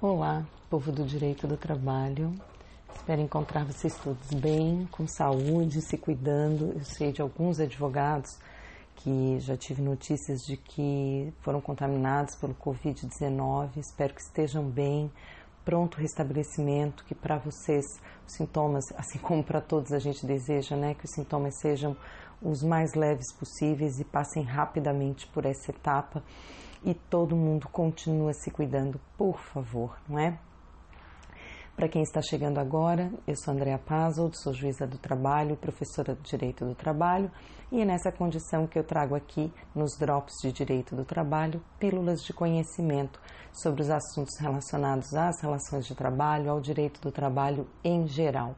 Olá, povo do direito do trabalho. Espero encontrar vocês todos bem, com saúde, se cuidando. Eu sei de alguns advogados que já tive notícias de que foram contaminados pelo Covid-19. Espero que estejam bem, pronto restabelecimento, que para vocês os sintomas, assim como para todos a gente deseja, né, que os sintomas sejam os mais leves possíveis e passem rapidamente por essa etapa e todo mundo continua se cuidando, por favor, não é? Para quem está chegando agora, eu sou Andréa Pazold, sou juíza do trabalho, professora de Direito do Trabalho, e é nessa condição que eu trago aqui, nos Drops de Direito do Trabalho, pílulas de conhecimento sobre os assuntos relacionados às relações de trabalho, ao direito do trabalho em geral.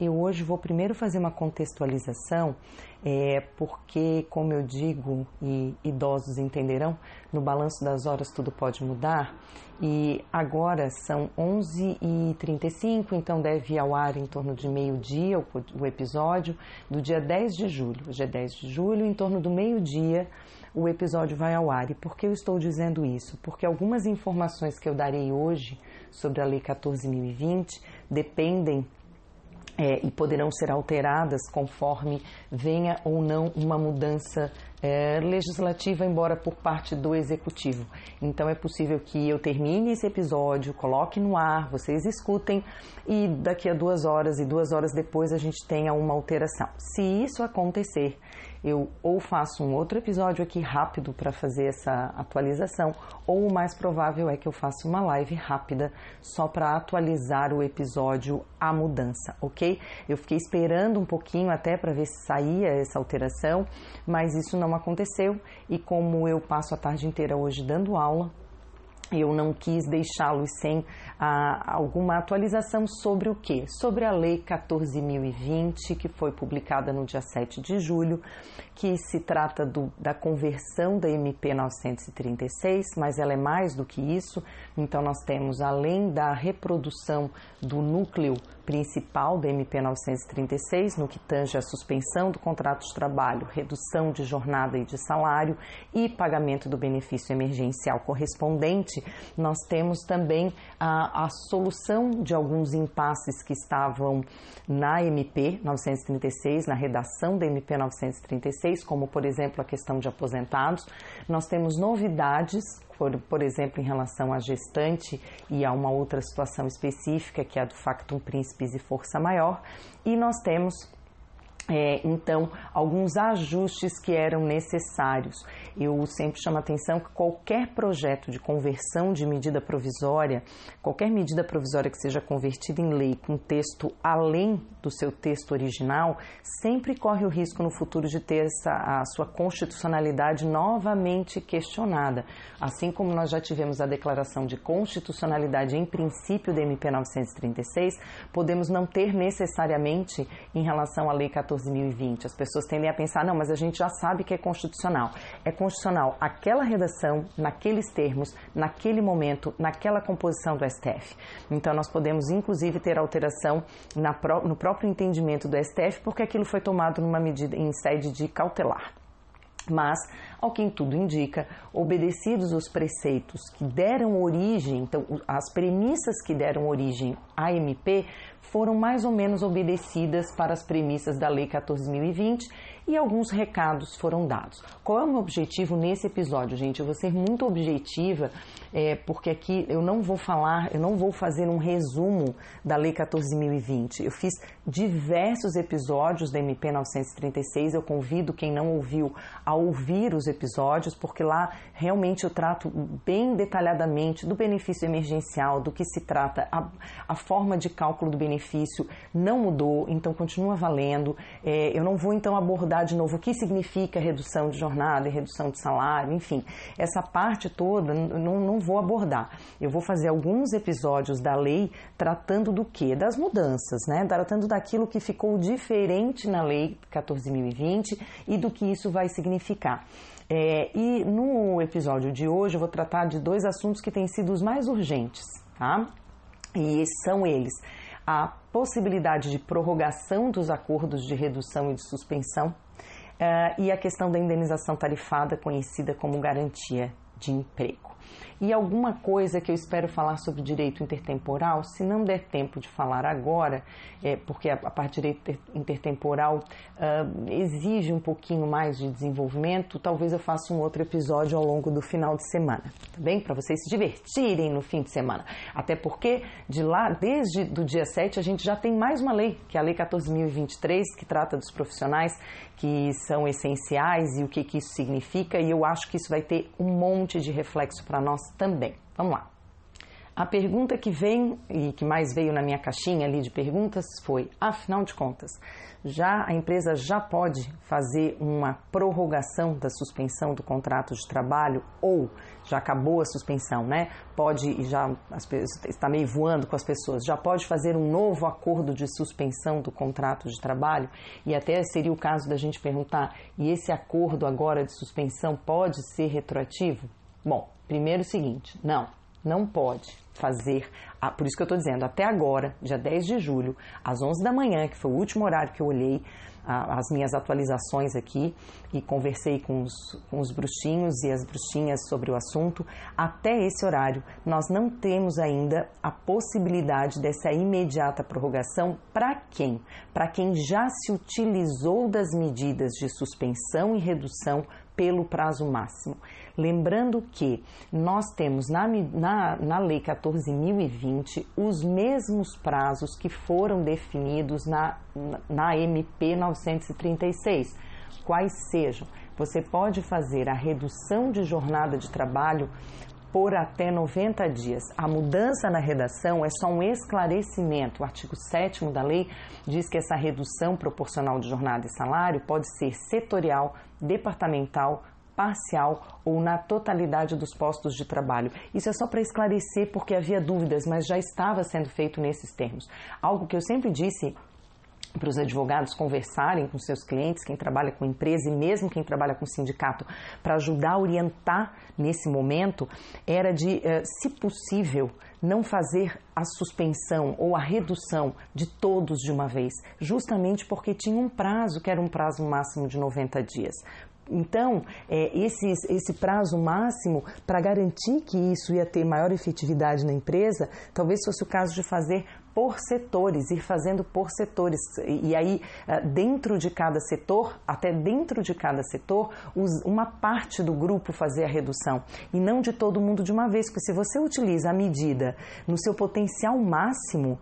Eu hoje vou primeiro fazer uma contextualização, é, porque, como eu digo, e idosos entenderão, no balanço das horas tudo pode mudar, e agora são 11h35, então deve ir ao ar em torno de meio-dia o, o episódio do dia 10 de julho. Hoje é 10 de julho, em torno do meio-dia o episódio vai ao ar. E por que eu estou dizendo isso? Porque algumas informações que eu darei hoje sobre a Lei 14.020 dependem é, e poderão ser alteradas conforme venha ou não uma mudança é, legislativa, embora por parte do executivo. Então é possível que eu termine esse episódio, coloque no ar, vocês escutem e daqui a duas horas e duas horas depois a gente tenha uma alteração. Se isso acontecer, eu ou faço um outro episódio aqui rápido para fazer essa atualização, ou o mais provável é que eu faça uma live rápida só para atualizar o episódio à mudança, ok? Eu fiquei esperando um pouquinho até para ver se saía essa alteração, mas isso não aconteceu e como eu passo a tarde inteira hoje dando aula, eu não quis deixá-los sem ah, alguma atualização sobre o que? Sobre a Lei 14.020, que foi publicada no dia 7 de julho, que se trata do, da conversão da MP 936, mas ela é mais do que isso. Então, nós temos, além da reprodução do núcleo principal da MP 936, no que tange a suspensão do contrato de trabalho, redução de jornada e de salário e pagamento do benefício emergencial correspondente, nós temos também a, a solução de alguns impasses que estavam na MP 936, na redação da MP 936, como por exemplo a questão de aposentados. Nós temos novidades por, por exemplo, em relação à gestante e a uma outra situação específica, que é a do factum príncipes e força maior, e nós temos é, então, alguns ajustes que eram necessários. Eu sempre chamo a atenção que qualquer projeto de conversão de medida provisória, qualquer medida provisória que seja convertida em lei com texto além do seu texto original, sempre corre o risco no futuro de ter essa, a sua constitucionalidade novamente questionada. Assim como nós já tivemos a declaração de constitucionalidade em princípio da MP 936, podemos não ter necessariamente em relação à Lei 14 2020. As pessoas tendem a pensar, não, mas a gente já sabe que é constitucional. É constitucional aquela redação, naqueles termos, naquele momento, naquela composição do STF. Então, nós podemos, inclusive, ter alteração na, no próprio entendimento do STF, porque aquilo foi tomado numa medida em sede de cautelar. Mas, ao que tudo indica, obedecidos os preceitos que deram origem, então as premissas que deram origem à MP foram mais ou menos obedecidas para as premissas da Lei 14.020 e alguns recados foram dados. Qual é o meu objetivo nesse episódio, gente? Eu vou ser muito objetiva, é, porque aqui eu não vou falar, eu não vou fazer um resumo da Lei 14.020. Eu fiz diversos episódios da MP 936, eu convido quem não ouviu a ouvir os episódios, porque lá realmente eu trato bem detalhadamente do benefício emergencial, do que se trata, a, a forma de cálculo do benefício não mudou, então continua valendo. É, eu não vou então abordar de novo o que significa redução de jornada e redução de salário, enfim, essa parte toda não, não vou abordar. Eu vou fazer alguns episódios da lei tratando do que? Das mudanças, né? Tratando daquilo que ficou diferente na lei 14.020 e do que isso vai significar. É, e no episódio de hoje eu vou tratar de dois assuntos que têm sido os mais urgentes, tá? E são eles a possibilidade de prorrogação dos acordos de redução e de suspensão uh, e a questão da indenização tarifada, conhecida como garantia de emprego. E alguma coisa que eu espero falar sobre direito intertemporal, se não der tempo de falar agora, é, porque a, a parte de direito intertemporal uh, exige um pouquinho mais de desenvolvimento, talvez eu faça um outro episódio ao longo do final de semana, tá bem? Para vocês se divertirem no fim de semana. Até porque de lá, desde do dia 7, a gente já tem mais uma lei, que é a Lei 14.023, que trata dos profissionais que são essenciais e o que, que isso significa, e eu acho que isso vai ter um monte de reflexo para nós também. Vamos lá. A pergunta que vem e que mais veio na minha caixinha ali de perguntas foi: afinal de contas, já a empresa já pode fazer uma prorrogação da suspensão do contrato de trabalho ou já acabou a suspensão, né? Pode e já as, está meio voando com as pessoas, já pode fazer um novo acordo de suspensão do contrato de trabalho e até seria o caso da gente perguntar: e esse acordo agora de suspensão pode ser retroativo? Bom, primeiro o seguinte, não não pode fazer, por isso que eu estou dizendo, até agora, dia 10 de julho, às 11 da manhã, que foi o último horário que eu olhei as minhas atualizações aqui e conversei com os, com os bruxinhos e as bruxinhas sobre o assunto, até esse horário nós não temos ainda a possibilidade dessa imediata prorrogação para quem? Para quem já se utilizou das medidas de suspensão e redução pelo prazo máximo. Lembrando que nós temos na, na, na Lei 14.020 os mesmos prazos que foram definidos na, na MP 936. Quais sejam? Você pode fazer a redução de jornada de trabalho por até 90 dias. A mudança na redação é só um esclarecimento. O artigo 7 da lei diz que essa redução proporcional de jornada e salário pode ser setorial, departamental, parcial ou na totalidade dos postos de trabalho. Isso é só para esclarecer porque havia dúvidas, mas já estava sendo feito nesses termos. Algo que eu sempre disse para os advogados conversarem com seus clientes, quem trabalha com empresa e mesmo quem trabalha com sindicato, para ajudar a orientar nesse momento, era de, eh, se possível, não fazer a suspensão ou a redução de todos de uma vez, justamente porque tinha um prazo, que era um prazo máximo de 90 dias. Então, é, esse, esse prazo máximo, para garantir que isso ia ter maior efetividade na empresa, talvez fosse o caso de fazer por setores, ir fazendo por setores. E, aí, é, dentro de cada setor, até dentro de cada setor, uma parte do grupo fazer a redução. E não de todo mundo de uma vez, porque se você utiliza a medida no seu potencial máximo,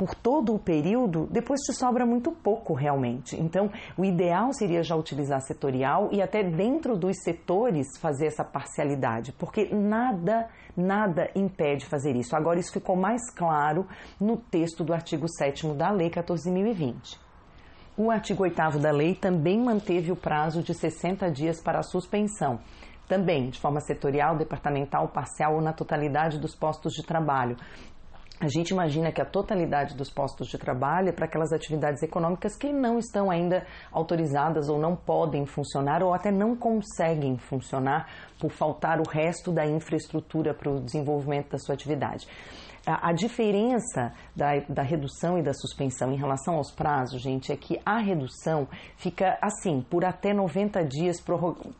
por todo o período, depois te sobra muito pouco realmente. Então, o ideal seria já utilizar setorial e até dentro dos setores fazer essa parcialidade, porque nada, nada impede fazer isso. Agora, isso ficou mais claro no texto do artigo 7 da Lei 14.020. O artigo 8 da lei também manteve o prazo de 60 dias para a suspensão, também de forma setorial, departamental, parcial ou na totalidade dos postos de trabalho, a gente imagina que a totalidade dos postos de trabalho é para aquelas atividades econômicas que não estão ainda autorizadas ou não podem funcionar ou até não conseguem funcionar por faltar o resto da infraestrutura para o desenvolvimento da sua atividade. A, diferença da, da, redução e da suspensão em relação aos prazos, gente, é que a redução fica assim, por até 90 dias,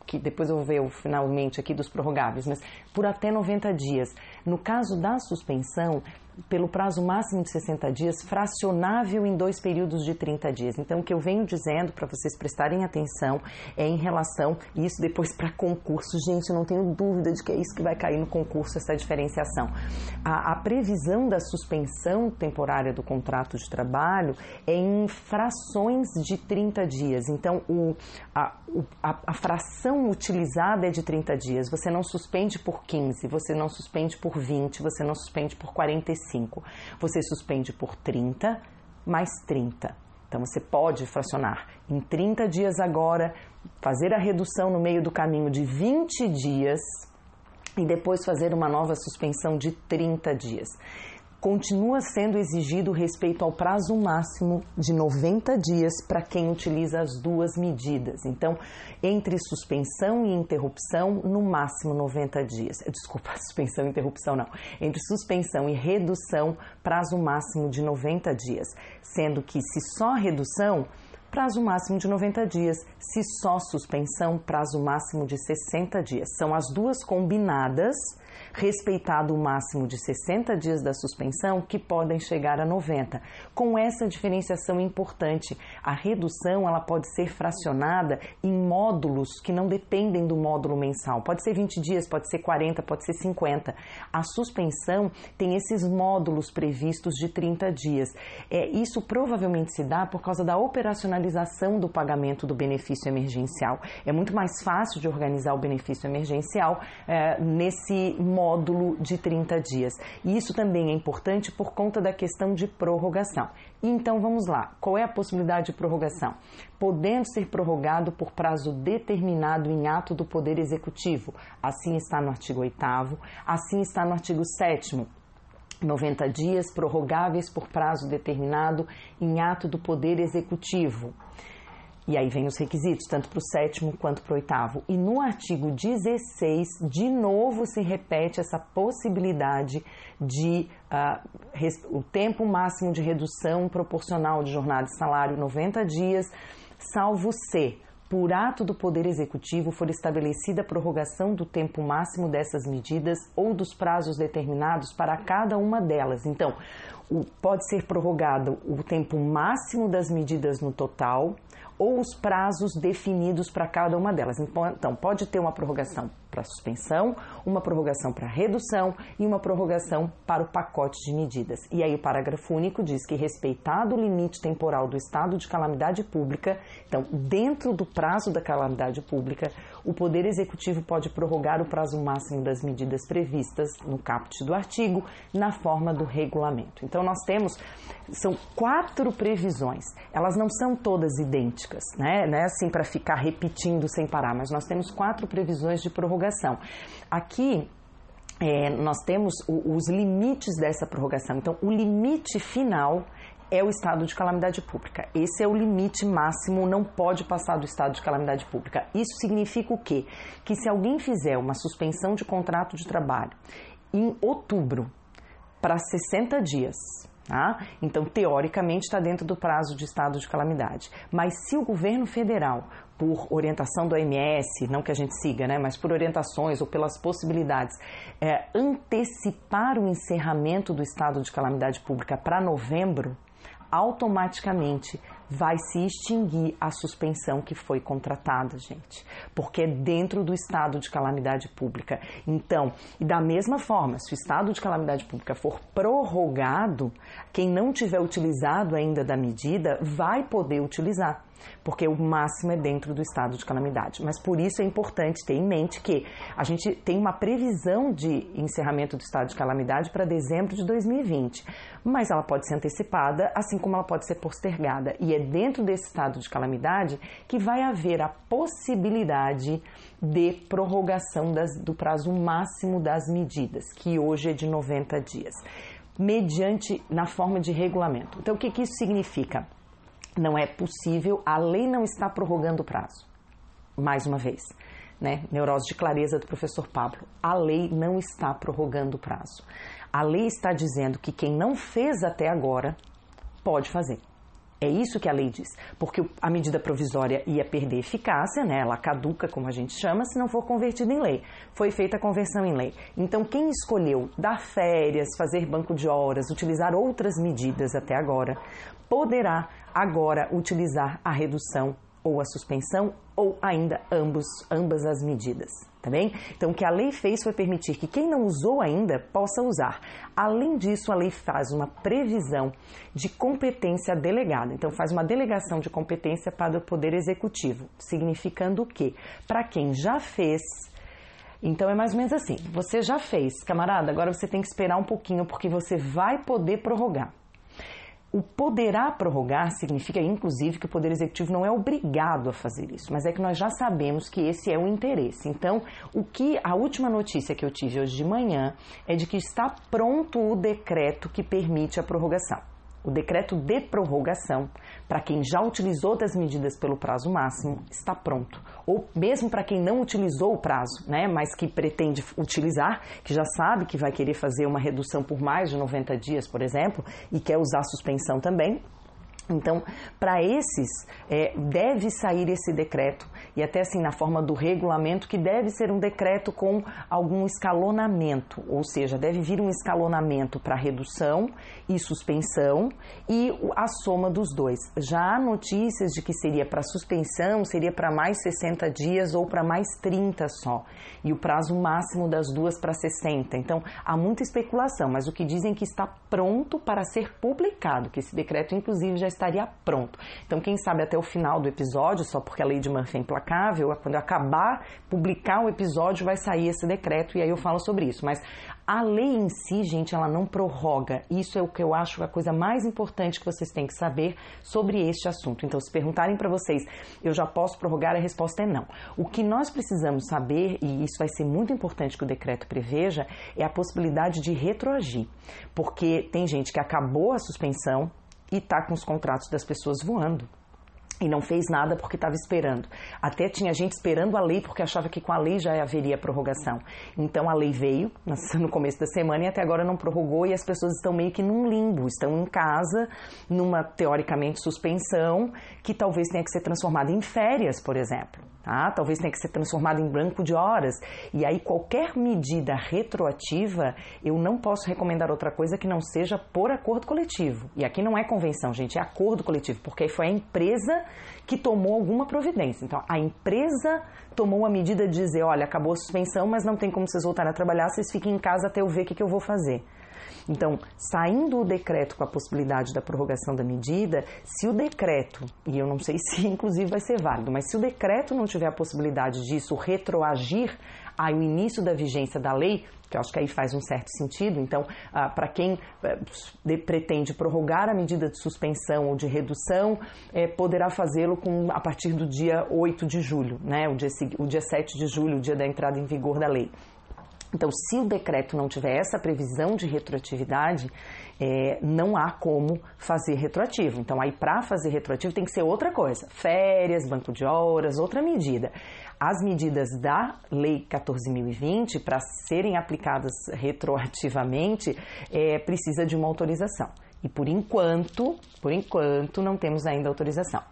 que depois eu vou ver finalmente aqui dos prorrogáveis, mas por até 90 dias. No caso da suspensão, pelo prazo máximo de 60 dias, fracionável em dois períodos de 30 dias. Então, o que eu venho dizendo para vocês prestarem atenção é em relação, e isso depois para concurso. Gente, não tenho dúvida de que é isso que vai cair no concurso, essa diferenciação. A, a previsão da suspensão temporária do contrato de trabalho é em frações de 30 dias. Então, o, a, a, a fração utilizada é de 30 dias. Você não suspende por 15, você não suspende por 20, você não suspende por 45 35. Você suspende por 30 mais 30. Então você pode fracionar em 30 dias agora, fazer a redução no meio do caminho de 20 dias e depois fazer uma nova suspensão de 30 dias continua sendo exigido respeito ao prazo máximo de 90 dias para quem utiliza as duas medidas. Então, entre suspensão e interrupção, no máximo 90 dias. Desculpa, suspensão e interrupção não. Entre suspensão e redução, prazo máximo de 90 dias. Sendo que se só redução, prazo máximo de 90 dias. Se só suspensão, prazo máximo de 60 dias. São as duas combinadas respeitado o máximo de 60 dias da suspensão, que podem chegar a 90. Com essa diferenciação importante, a redução ela pode ser fracionada em módulos que não dependem do módulo mensal. Pode ser 20 dias, pode ser 40, pode ser 50. A suspensão tem esses módulos previstos de 30 dias. É, isso provavelmente se dá por causa da operacionalização do pagamento do benefício emergencial. É muito mais fácil de organizar o benefício emergencial é, nesse módulo de 30 dias. E isso também é importante por conta da questão de prorrogação. Então vamos lá, qual é a possibilidade de prorrogação? Podendo ser prorrogado por prazo determinado em ato do Poder Executivo. Assim está no artigo 8, assim está no artigo 7. 90 dias prorrogáveis por prazo determinado em ato do Poder Executivo. E aí vem os requisitos, tanto para o sétimo quanto para o oitavo. E no artigo 16, de novo se repete essa possibilidade de uh, o tempo máximo de redução proporcional de jornada de salário 90 dias, salvo se por ato do Poder Executivo for estabelecida a prorrogação do tempo máximo dessas medidas ou dos prazos determinados para cada uma delas. Então, o, pode ser prorrogado o tempo máximo das medidas no total ou os prazos definidos para cada uma delas. Então, pode ter uma prorrogação para suspensão, uma prorrogação para redução e uma prorrogação para o pacote de medidas. E aí o parágrafo único diz que respeitado o limite temporal do estado de calamidade pública, então dentro do prazo da calamidade pública, o Poder Executivo pode prorrogar o prazo máximo das medidas previstas no caput do artigo na forma do regulamento. Então nós temos são quatro previsões. Elas não são todas idênticas, né? Não é assim para ficar repetindo sem parar, mas nós temos quatro previsões de prorrogação. Aqui é, nós temos o, os limites dessa prorrogação. Então, o limite final é o estado de calamidade pública. Esse é o limite máximo, não pode passar do estado de calamidade pública. Isso significa o quê? Que se alguém fizer uma suspensão de contrato de trabalho em outubro para 60 dias, Tá? Então, teoricamente, está dentro do prazo de estado de calamidade. Mas se o governo federal, por orientação do OMS, não que a gente siga, né, mas por orientações ou pelas possibilidades, é, antecipar o encerramento do estado de calamidade pública para novembro, automaticamente vai se extinguir a suspensão que foi contratada, gente, porque é dentro do estado de calamidade pública. Então, e da mesma forma, se o estado de calamidade pública for prorrogado, quem não tiver utilizado ainda da medida vai poder utilizar porque o máximo é dentro do estado de calamidade. Mas por isso é importante ter em mente que a gente tem uma previsão de encerramento do estado de calamidade para dezembro de 2020, mas ela pode ser antecipada, assim como ela pode ser postergada. E é dentro desse estado de calamidade que vai haver a possibilidade de prorrogação das, do prazo máximo das medidas, que hoje é de 90 dias, mediante na forma de regulamento. Então, o que, que isso significa? Não é possível, a lei não está prorrogando o prazo. Mais uma vez, né? Neurose de clareza do professor Pablo. A lei não está prorrogando o prazo. A lei está dizendo que quem não fez até agora pode fazer. É isso que a lei diz, porque a medida provisória ia perder eficácia, né? ela caduca, como a gente chama, se não for convertida em lei. Foi feita a conversão em lei. Então, quem escolheu dar férias, fazer banco de horas, utilizar outras medidas até agora, poderá agora utilizar a redução ou a suspensão ou ainda ambos, ambas as medidas, tá bem? Então, o que a lei fez foi permitir que quem não usou ainda possa usar. Além disso, a lei faz uma previsão de competência delegada. Então, faz uma delegação de competência para o Poder Executivo, significando o quê? Para quem já fez então é mais ou menos assim: você já fez, camarada, agora você tem que esperar um pouquinho porque você vai poder prorrogar. O poderá prorrogar significa, inclusive, que o Poder Executivo não é obrigado a fazer isso, mas é que nós já sabemos que esse é o interesse. Então, o que a última notícia que eu tive hoje de manhã é de que está pronto o decreto que permite a prorrogação o decreto de prorrogação, para quem já utilizou das medidas pelo prazo máximo, está pronto. Ou mesmo para quem não utilizou o prazo, né, mas que pretende utilizar, que já sabe que vai querer fazer uma redução por mais de 90 dias, por exemplo, e quer usar a suspensão também, Então, para esses, é, deve sair esse decreto, e até assim na forma do regulamento, que deve ser um decreto com algum escalonamento, ou seja, deve vir um escalonamento para redução e suspensão e a soma dos dois. Já há notícias de que seria para suspensão, seria para mais 60 dias ou para mais 30 só, e o prazo máximo das duas para 60. Então, há muita especulação, mas o que dizem que está pronto para ser publicado, que esse decreto, inclusive, já estaria pronto. Então, quem sabe até o final do episódio, só porque a lei de Murphy é implacável, quando eu acabar publicar o episódio, vai sair esse decreto e aí eu falo sobre isso. Mas a lei em si, gente, ela não prorroga. Isso é o que eu acho a coisa mais importante que vocês têm que saber sobre este assunto. Então, se perguntarem para vocês, eu já posso prorrogar? A resposta é não. O que nós precisamos saber, e isso vai ser muito importante que o decreto preveja, é a possibilidade de retroagir. Porque tem gente que acabou a suspensão, e está com os contratos das pessoas voando e não fez nada porque estava esperando. Até tinha gente esperando a lei porque achava que com a lei já haveria prorrogação. Então a lei veio no começo da semana e até agora não prorrogou e as pessoas estão meio que num limbo, estão em casa, numa teoricamente suspensão que talvez tenha que ser transformada em férias, por exemplo. Tá? Talvez tenha que ser transformada em branco de horas. E aí, qualquer medida retroativa, eu não posso recomendar outra coisa que não seja por acordo coletivo. E aqui não é convenção, gente, é acordo coletivo, porque aí foi a empresa que tomou alguma providência. Então, a empresa tomou a medida de dizer: olha, acabou a suspensão, mas não tem como vocês voltarem a trabalhar, vocês fiquem em casa até eu ver o que, que eu vou fazer. Então, saindo o decreto com a possibilidade da prorrogação da medida, se o decreto, e eu não sei se inclusive vai ser válido, mas se o decreto não tiver a possibilidade disso retroagir ao início da vigência da lei, que eu acho que aí faz um certo sentido. Então, ah, para quem eh, pretende prorrogar a medida de suspensão ou de redução, eh, poderá fazê-lo a partir do dia 8 de julho, né? o, dia, o dia 7 de julho, o dia da entrada em vigor da lei. Então, se o decreto não tiver essa previsão de retroatividade, é, não há como fazer retroativo. Então, aí para fazer retroativo tem que ser outra coisa: férias, banco de horas, outra medida. As medidas da Lei 14.020, para serem aplicadas retroativamente, é, precisa de uma autorização. E por enquanto, por enquanto, não temos ainda autorização.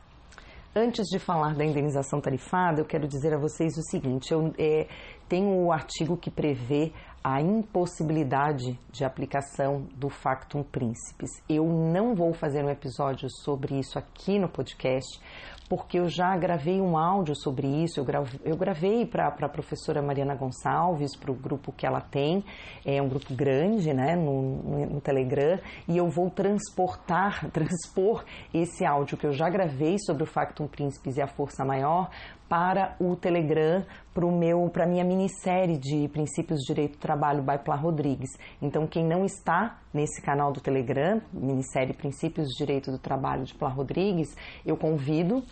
Antes de falar da indenização tarifada, eu quero dizer a vocês o seguinte: eu é, tenho o artigo que prevê a impossibilidade de aplicação do factum principis. Eu não vou fazer um episódio sobre isso aqui no podcast, porque eu já gravei um áudio sobre isso. Eu, gravei, para a professora Mariana Gonçalves, para o grupo que ela tem, é um grupo grande né, no, no, no Telegram, e eu vou transportar, transpor esse áudio que eu já gravei sobre o factum principis e a força maior para o Telegram, para a minha minissérie de Princípios de Direito do Trabalho by Plá Rodrigues. Então, quem não está nesse canal do Telegram, minissérie Princípios de Direito do Trabalho de Plá Rodrigues, eu convido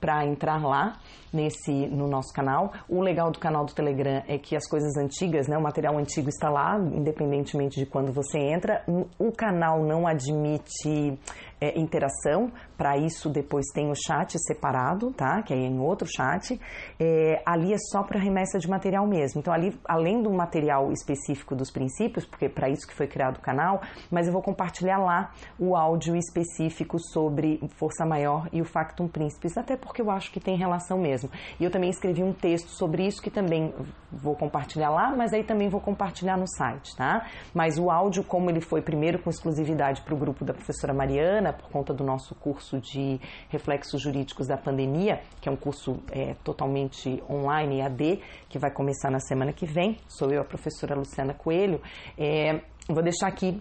para entrar lá nesse no nosso canal. O legal do canal do Telegram é que as coisas antigas, né, o material antigo está lá, independentemente de quando você entra. O canal não admite é, interação, para isso depois tem o chat separado, tá? Que é em outro chat. É, ali é só para remessa de material mesmo. Então ali, além do material específico dos princípios, porque para isso que foi criado o canal, mas eu vou compartilhar lá o áudio específico sobre força maior e o factum principis, até porque eu acho que tem relação mesmo. E eu também escrevi um texto sobre isso que também vou compartilhar lá, mas aí também vou compartilhar no site, tá? Mas o áudio, como ele foi primeiro com exclusividade para o grupo da professora Mariana, por conta do nosso curso de reflexos jurídicos da pandemia, que é um curso é, totalmente online AD, que vai começar na semana que vem. Sou eu, a professora Luciana Coelho. É, vou deixar aqui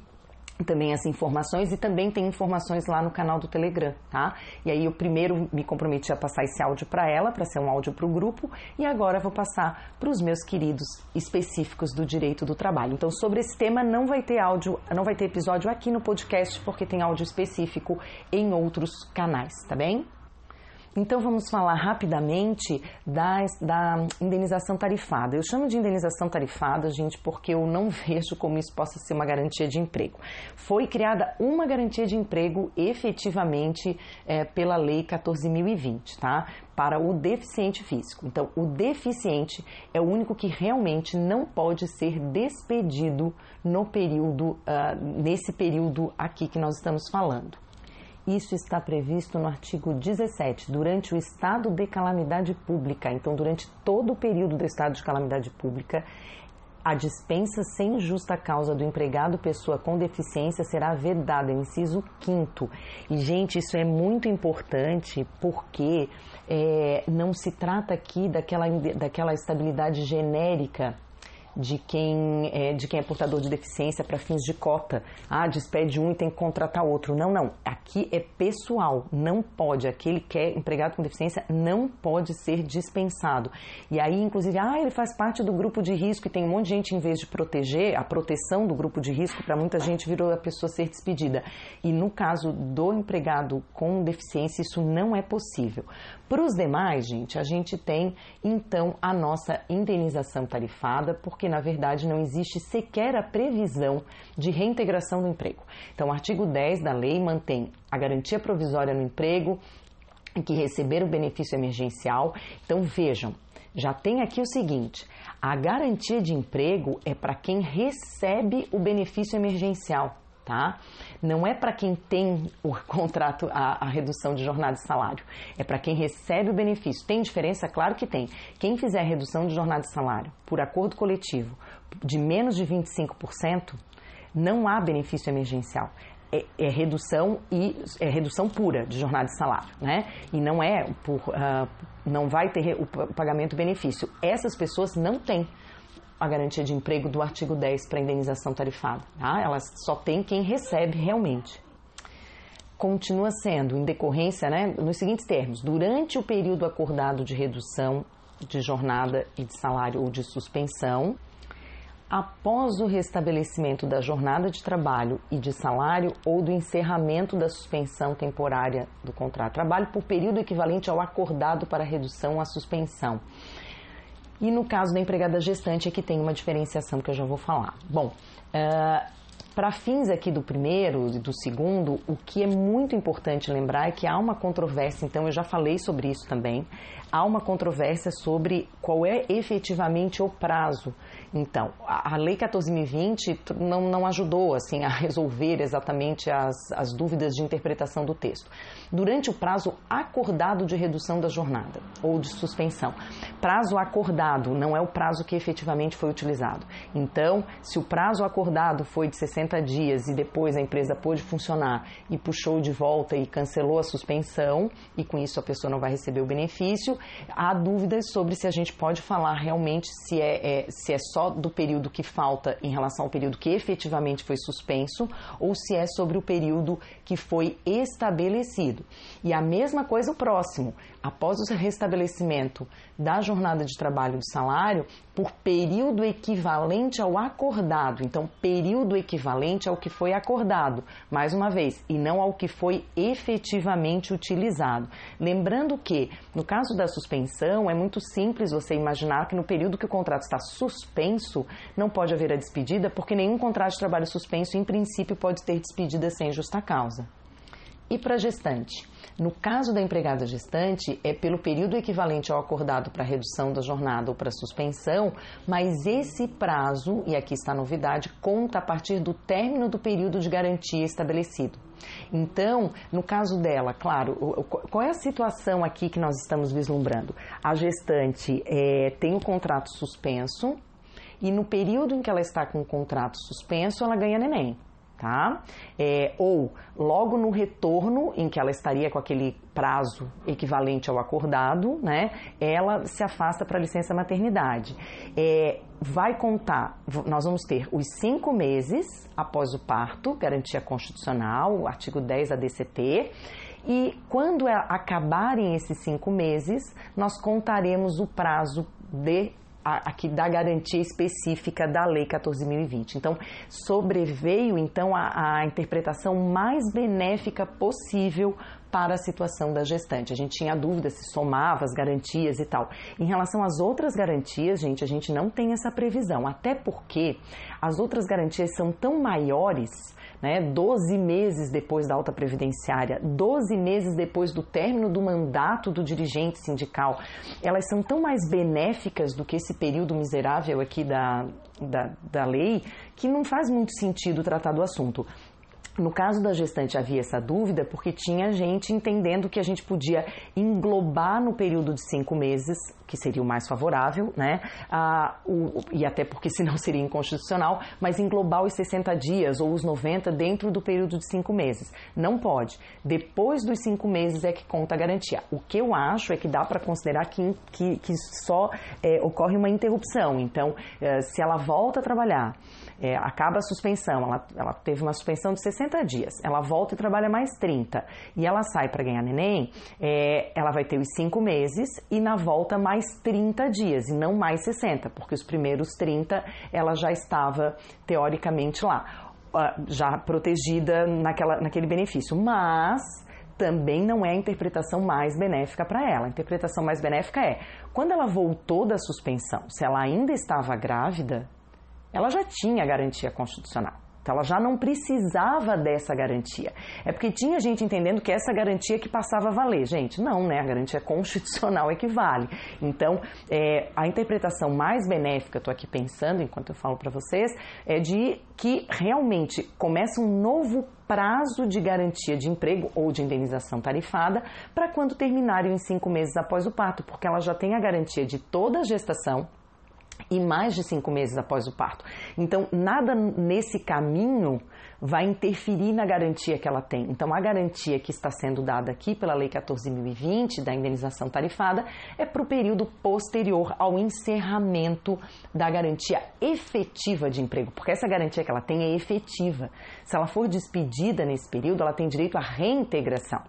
também as informações e também tem informações lá no canal do Telegram, tá? E aí eu primeiro me comprometi a passar esse áudio para ela, para ser um áudio para o grupo, e agora vou passar para os meus queridos específicos do direito do trabalho. Então, sobre esse tema não vai ter áudio, não vai ter episódio aqui no podcast porque tem áudio específico em outros canais, tá bem? Então vamos falar rapidamente da, da indenização tarifada. Eu chamo de indenização tarifada, gente, porque eu não vejo como isso possa ser uma garantia de emprego. Foi criada uma garantia de emprego efetivamente é, pela Lei 14.020, tá? Para o deficiente físico. Então, o deficiente é o único que realmente não pode ser despedido no período, uh, nesse período aqui que nós estamos falando. Isso está previsto no artigo 17, durante o estado de calamidade pública. Então, durante todo o período do estado de calamidade pública, a dispensa sem justa causa do empregado pessoa com deficiência será vedada, inciso 5 E, gente, isso é muito importante porque é, não se trata aqui daquela, daquela estabilidade genérica de quem é, de quem é portador de deficiência para fins de cota. Ah, despede um e tem que contratar outro. Não, não. Aqui é pessoal. Não pode. Aquele que é empregado com deficiência não pode ser dispensado. E aí, inclusive, ah, ele faz parte do grupo de risco e tem um monte de gente, em vez de proteger, a proteção do grupo de risco, para muita gente virou a pessoa ser despedida. E no caso do empregado com deficiência, isso não é possível. Para os demais, gente, a gente tem então a nossa indenização tarifada, porque na verdade não existe sequer a previsão de reintegração do emprego. Então, o artigo 10 da lei mantém a garantia provisória no emprego, que receber o benefício emergencial. Então, vejam, já tem aqui o seguinte: a garantia de emprego é para quem recebe o benefício emergencial tá? Não é para quem tem o contrato, a, a, redução de jornada de salário, é para quem recebe o benefício. Tem diferença? Claro que tem. Quem fizer a redução de jornada de salário por acordo coletivo de menos de 25%, não há benefício emergencial. É, é, redução e é redução pura de jornada de salário, né? E não é por uh, não vai ter o pagamento benefício. Essas pessoas não têm a garantia de emprego do artigo 10 para indenização tarifada. Tá? Elas só tem quem recebe realmente. Continua sendo, em decorrência, né, nos seguintes termos: durante o período acordado de redução de jornada e de salário ou de suspensão, após o restabelecimento da jornada de trabalho e de salário ou do encerramento da suspensão temporária do contrato de trabalho por período equivalente ao acordado para redução ou suspensão. E no caso da empregada gestante é que tem uma diferenciação que eu já vou falar. Bom, uh, para fins aqui do primeiro e do segundo, o que é muito importante lembrar é que há uma controvérsia, então eu já falei sobre isso também, há uma controvérsia sobre qual é efetivamente o prazo. Então, a, Lei 14.020 não, não ajudou assim a resolver exatamente as, as dúvidas de interpretação do texto. Durante o prazo acordado de redução da jornada ou de suspensão. Prazo acordado não é o prazo que efetivamente foi utilizado. Então, se o prazo acordado foi de 60 60 dias e depois a empresa pôde funcionar e puxou de volta e cancelou a suspensão e com isso a pessoa não vai receber o benefício, há dúvidas sobre se a gente pode falar realmente se é, é se é só do período que falta em relação ao período que efetivamente foi suspenso ou se é sobre o período que foi estabelecido. E a mesma coisa o próximo, após o restabelecimento da jornada de trabalho do salário, por período equivalente ao acordado. Então, período equivalente ao que foi acordado, mais uma vez, e não ao que foi efetivamente utilizado. Lembrando que, no caso da suspensão, é muito simples você imaginar que no período que o contrato está suspenso, não pode haver a despedida, porque nenhum contrato de trabalho suspenso, em princípio, pode ter despedida sem justa causa. E para gestante? No caso da empregada gestante, é pelo período equivalente ao acordado para redução da jornada ou para suspensão, mas esse prazo, e aqui está a novidade, conta a partir do término do período de garantia estabelecido. Então, no caso dela, claro, qual é a situação aqui que nós estamos vislumbrando? A gestante é, tem o contrato suspenso e no período em que ela está com o contrato suspenso, ela ganha neném tá? É, ou logo no retorno, em que ela estaria com aquele prazo equivalente ao acordado, né? Ela se afasta para licença maternidade. É, vai contar, nós vamos ter os cinco meses após o parto, garantia constitucional, artigo 10 da DCT. E quando acabarem esses cinco meses, nós contaremos o prazo de aqui da garantia específica da Lei 14.020. Então, sobreveio então a, a, interpretação mais benéfica possível para a situação da gestante. A gente tinha dúvida se somava as garantias e tal. Em relação às outras garantias, gente, a gente não tem essa previsão, até porque as outras garantias são tão maiores né, 12 meses depois da alta previdenciária, 12 meses depois do término do mandato do dirigente sindical, elas são tão mais benéficas do que esse período miserável aqui da, da, da lei que não faz muito sentido tratar do assunto. No caso da gestante havia essa dúvida porque tinha gente entendendo que a gente podia englobar no período de cinco meses, que seria o mais favorável, né? O, e até porque senão seria inconstitucional, mas englobar os 60 dias ou os 90 dentro do período de cinco meses. Não pode. Depois dos cinco meses é que conta a garantia. O que eu acho é que dá para considerar que, que, que só é, ocorre uma interrupção. Então, é, se ela volta a trabalhar, é, acaba a suspensão, ela, ela teve uma suspensão de 60 60 dias, ela volta e trabalha mais 30 e ela sai para ganhar neném, é, ela vai ter os 5 meses e na volta mais 30 dias e não mais 60, porque os primeiros 30 ela já estava teoricamente lá, já protegida naquela, naquele benefício. Mas também não é a interpretação mais benéfica para ela. A interpretação mais benéfica é quando ela voltou da suspensão, se ela ainda estava grávida, ela já tinha garantia constitucional. Então ela já não precisava dessa garantia. É porque tinha gente entendendo que essa garantia que passava a valer. Gente, não, né? A garantia constitucional equivale. Então, é, a interpretação mais benéfica, estou aqui pensando enquanto eu falo para vocês, é de que realmente começa um novo prazo de garantia de emprego ou de indenização tarifada para quando terminarem os cinco meses após o parto, porque ela já tem a garantia de toda a gestação e mais de cinco meses após o parto. Então, nada nesse caminho vai interferir na garantia que ela tem. Então, a garantia que está sendo dada aqui pela Lei 14.020 da indenização tarifada é para o período posterior ao encerramento da garantia efetiva de emprego, porque essa garantia que ela tem é efetiva. Se ela for despedida nesse período, ela tem direito à reintegração.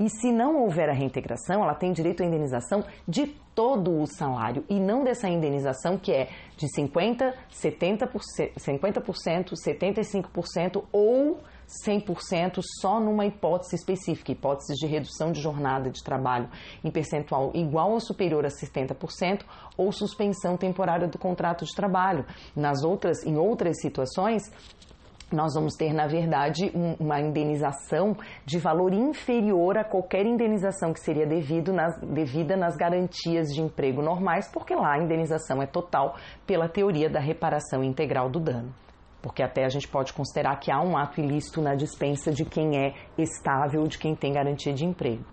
E se não houver a reintegração, ela tem direito à indenização de todo o salário e não dessa indenização que é de 50%, 70%, 50%, 75% ou 100% só numa hipótese específica, hipóteses de redução de jornada de trabalho em percentual igual ou superior a 70% ou suspensão temporária do contrato de trabalho. Nas outras, em outras situações, nós vamos ter, na verdade, um, uma indenização de valor inferior a qualquer indenização que seria devido nas, devida nas garantias de emprego normais, porque lá a indenização é total pela teoria da reparação integral do dano. Porque até a gente pode considerar que há um ato ilícito na dispensa de quem é estável, de quem tem garantia de emprego.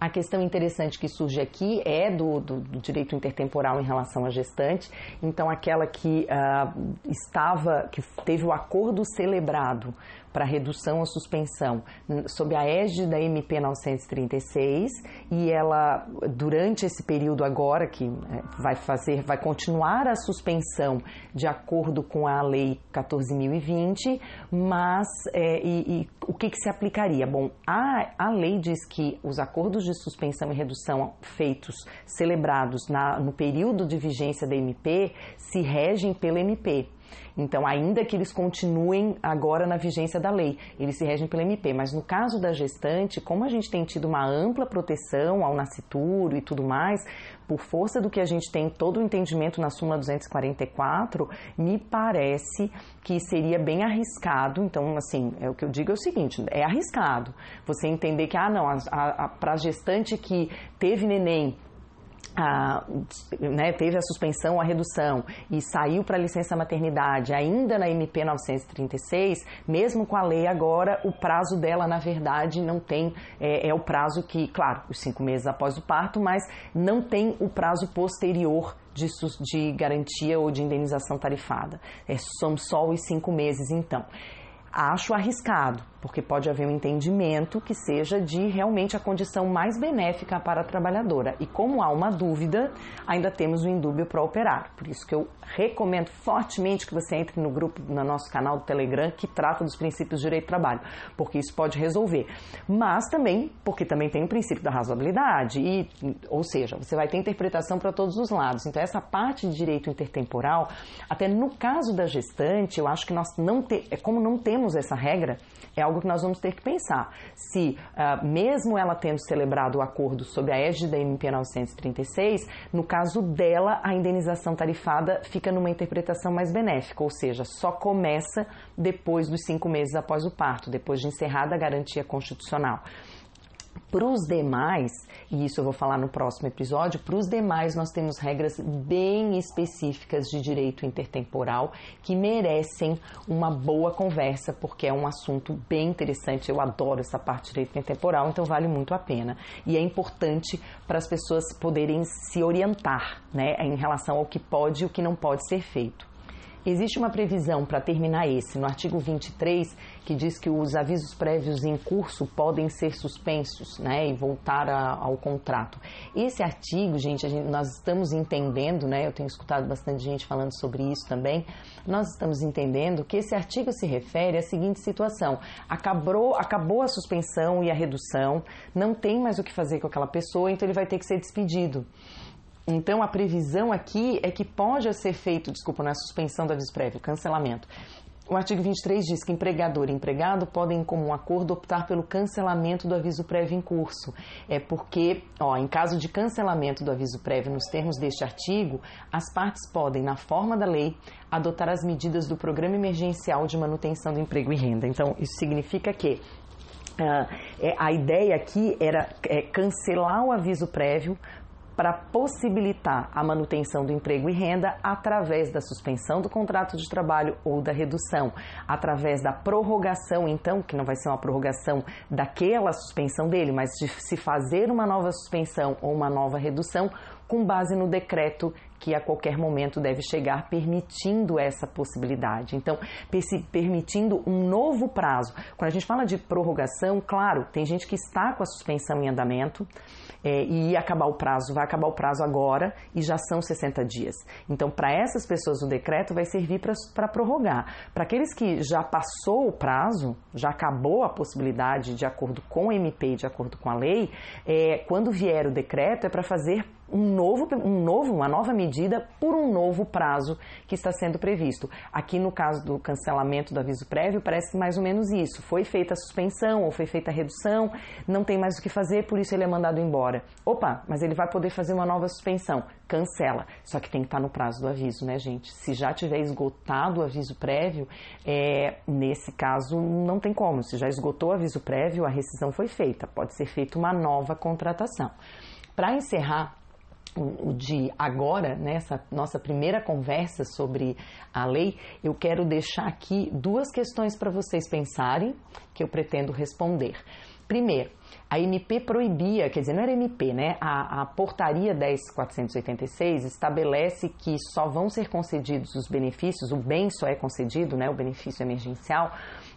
A questão interessante que surge aqui é do, do, do, direito intertemporal em relação à gestante. Então, aquela que uh, estava, que teve o acordo celebrado para redução ou suspensão sob a égide da MP 936 e ela durante esse período agora que é, vai fazer, vai continuar a suspensão de acordo com a lei 14.020, mas é, e, e, o que, que se aplicaria? Bom, a, a lei diz que os acordos de suspensão e redução feitos, celebrados na, no período de vigência da MP, se regem pela MP. Então, ainda que eles continuem agora na vigência da lei, eles se regem pelo MP. Mas no caso da gestante, como a gente tem tido uma ampla proteção ao nascituro e tudo mais, por força do que a gente tem todo o entendimento na súmula 244, me parece que seria bem arriscado. Então, assim, é o que eu digo é o seguinte: é arriscado você entender que, ah, não, para a gestante que teve neném a, né, teve a suspensão, a redução e saiu para licença maternidade ainda na MP 936, mesmo com a lei agora, o prazo dela, na verdade, não tem, é, é o prazo que, claro, os cinco meses após o parto, mas não tem o prazo posterior de, de garantia ou de indenização tarifada. É, são só os cinco meses, então. Acho arriscado, porque pode haver um entendimento que seja de realmente a condição mais benéfica para a trabalhadora. E como há uma dúvida, ainda temos o indúbio para operar. Por isso que eu recomendo fortemente que você entre no grupo, no nosso canal do Telegram, que trata dos princípios de direito do trabalho, porque isso pode resolver. Mas também, porque também tem o princípio da razoabilidade, e, ou seja, você vai ter interpretação para todos os lados. Então, essa parte de direito intertemporal, até no caso da gestante, eu acho que nós não temos, é como não temos essa regra, é algo que nós vamos ter que pensar. Se, uh, mesmo ela tendo celebrado o acordo sob a égide da MP 936, no caso dela, a indenização tarifada fica numa interpretação mais benéfica, ou seja, só começa depois dos cinco meses após o parto, depois de encerrada a garantia constitucional Para os demais, e isso eu vou falar no próximo episódio, para os demais nós temos regras bem específicas de direito intertemporal que merecem uma boa conversa, porque é um assunto bem interessante. Eu adoro essa parte de direito intertemporal, então vale muito a pena. E é importante para as pessoas poderem se orientar né, em relação ao que pode e o que não pode ser feito. Existe uma previsão para terminar esse, no artigo 23, que diz que os avisos prévios em curso podem ser suspensos né, e voltar a, ao contrato. Esse artigo, gente, gente, nós estamos entendendo, né, eu tenho escutado bastante gente falando sobre isso também, nós estamos entendendo que esse artigo se refere à seguinte situação: acabou, acabou a suspensão e a redução, não tem mais o que fazer com aquela pessoa, então ele vai ter que ser despedido. Então, a previsão aqui é que pode ser feito, desculpa, na suspensão do aviso prévio, cancelamento. O artigo 23 diz que empregador e empregado podem, em comum acordo, optar pelo cancelamento do aviso prévio em curso. É porque, ó, em caso de cancelamento do aviso prévio nos termos deste artigo, as partes podem, na forma da lei, adotar as medidas do Programa Emergencial de Manutenção do Emprego e Renda. Então, isso significa que Uh, a ideia aqui era é, cancelar o aviso prévio para possibilitar a manutenção do emprego e renda através da suspensão do contrato de trabalho ou da redução, através da prorrogação, então, que não vai ser uma prorrogação daquela suspensão dele, mas de se fazer uma nova suspensão ou uma nova redução com base no decreto que a qualquer momento deve chegar, permitindo essa possibilidade. Então, permitindo um novo prazo. Quando a gente fala de prorrogação, claro, tem gente que está com a suspensão em andamento é, e acabar o prazo, vai acabar o prazo agora e já são 60 dias. Então, para essas pessoas, o decreto vai servir para prorrogar. Para aqueles que já passou o prazo, já acabou a possibilidade de acordo com o MP, de acordo com a lei, é, quando vier o decreto é para fazer um novo, um novo, uma nova medida por um novo prazo que está sendo previsto. Aqui no caso do cancelamento do aviso prévio, parece mais ou menos isso. Foi feita a suspensão ou foi feita a redução, não tem mais o que fazer, por isso ele é mandado embora. Opa, mas ele vai poder fazer uma nova suspensão. Cancela. Só que tem que estar no prazo do aviso, né, gente? Se já tiver esgotado o aviso prévio, é, nesse caso não tem como. Se já esgotou o aviso prévio, a rescisão foi feita. Pode ser feita uma nova contratação. Para encerrar o de agora, nessa né, nossa primeira conversa sobre a lei, eu quero deixar aqui duas questões para vocês pensarem que eu pretendo responder. Primeiro, a MP proibia, quer dizer, não era MP, né? A, a portaria 10.486 estabelece que só vão ser concedidos os benefícios, o bem só é concedido, né? O benefício emergencial,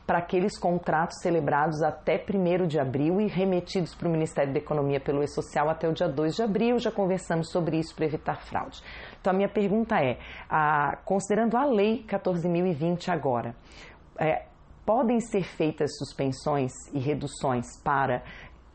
para aqueles contratos celebrados até 1 de abril e remetidos para o Ministério da Economia pelo E-Social até o dia 2 de abril. Já conversamos sobre isso para evitar fraude. Então, a minha pergunta é: a, considerando a Lei 14.020 agora, é, podem ser feitas suspensões e reduções para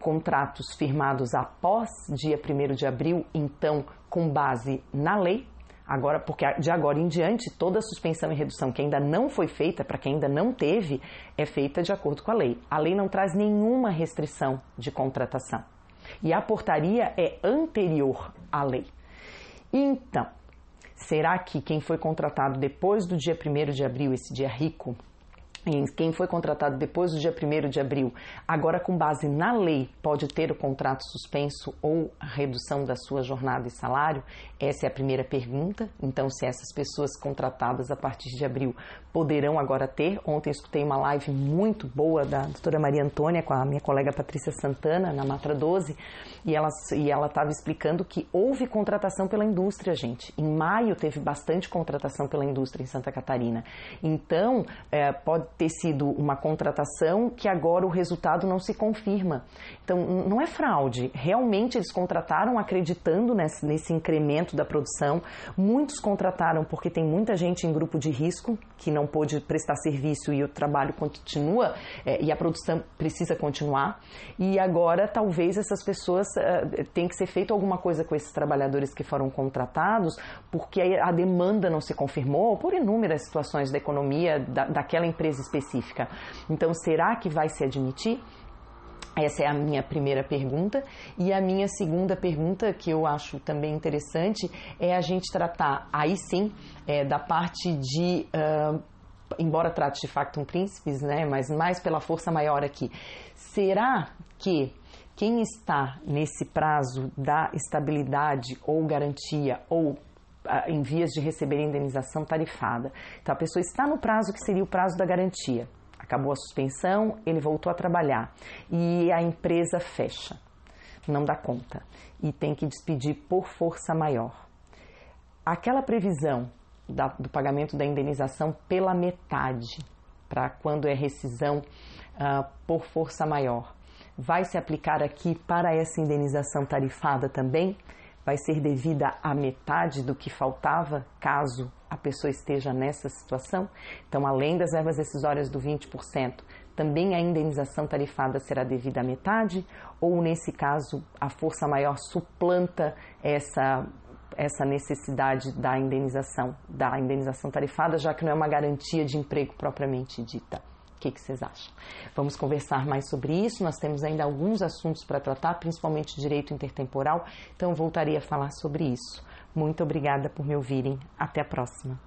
contratos firmados após dia 1 de abril, então com base na lei? Agora, porque de agora em diante, toda suspensão e redução que ainda não foi feita, para quem ainda não teve, é feita de acordo com a lei. A lei não traz nenhuma restrição de contratação. E a portaria é anterior à lei. Então, será que quem foi contratado depois do dia 1 de abril, esse dia rico, quem foi contratado depois do dia 1 de abril, agora com base na lei, pode ter o contrato suspenso ou redução da sua jornada e salário? Essa é a primeira pergunta. Então, se essas pessoas contratadas a partir de abril poderão agora ter. Ontem escutei uma live muito boa da doutora Maria Antônia com a minha colega Patrícia Santana, na Matra 12, e ela e ela estava explicando que houve contratação pela indústria, gente. Em maio teve bastante contratação pela indústria em Santa Catarina. Então, é, pode ter sido uma contratação que agora o resultado não se confirma. Então, não é fraude. Realmente eles contrataram acreditando nesse, nesse incremento da produção. Muitos contrataram porque tem muita gente em grupo de risco que não pôde prestar serviço e o trabalho continua é, e a produção precisa continuar. E agora talvez essas pessoas é, que ser feito alguma coisa com esses trabalhadores que foram contratados porque a demanda não se confirmou por inúmeras situações da economia da, daquela empresa específica. Então, será que vai se admitir? Essa é a minha primeira pergunta. E a minha segunda pergunta, que eu acho também interessante, é a gente tratar, aí sim, é, da parte de. Uh, embora trate de factum príncipes, né, mas mais pela força maior aqui. Será que quem está nesse prazo da estabilidade ou garantia ou ah, em vias de receber indenização tarifada. Então a pessoa está no prazo que seria o prazo da garantia. Acabou a suspensão, ele voltou a trabalhar e a empresa fecha, não dá conta e tem que despedir por força maior. Aquela previsão da, do pagamento da indenização pela metade, para quando é rescisão uh, por força maior, vai se aplicar aqui para essa indenização tarifada também? vai ser devida à metade do que faltava caso a pessoa esteja nessa situação. Então, além das verbas decisórias do 20%, também a indenização tarifada será devida à metade, ou nesse caso a força maior suplanta essa essa necessidade da indenização, da indenização tarifada, já que não é uma garantia de emprego propriamente dita. O que, que, vocês acham? Vamos conversar mais sobre isso. Nós temos ainda alguns assuntos para tratar, principalmente direito intertemporal, então voltarei a falar sobre isso. Muito obrigada por me ouvirem. Até a próxima.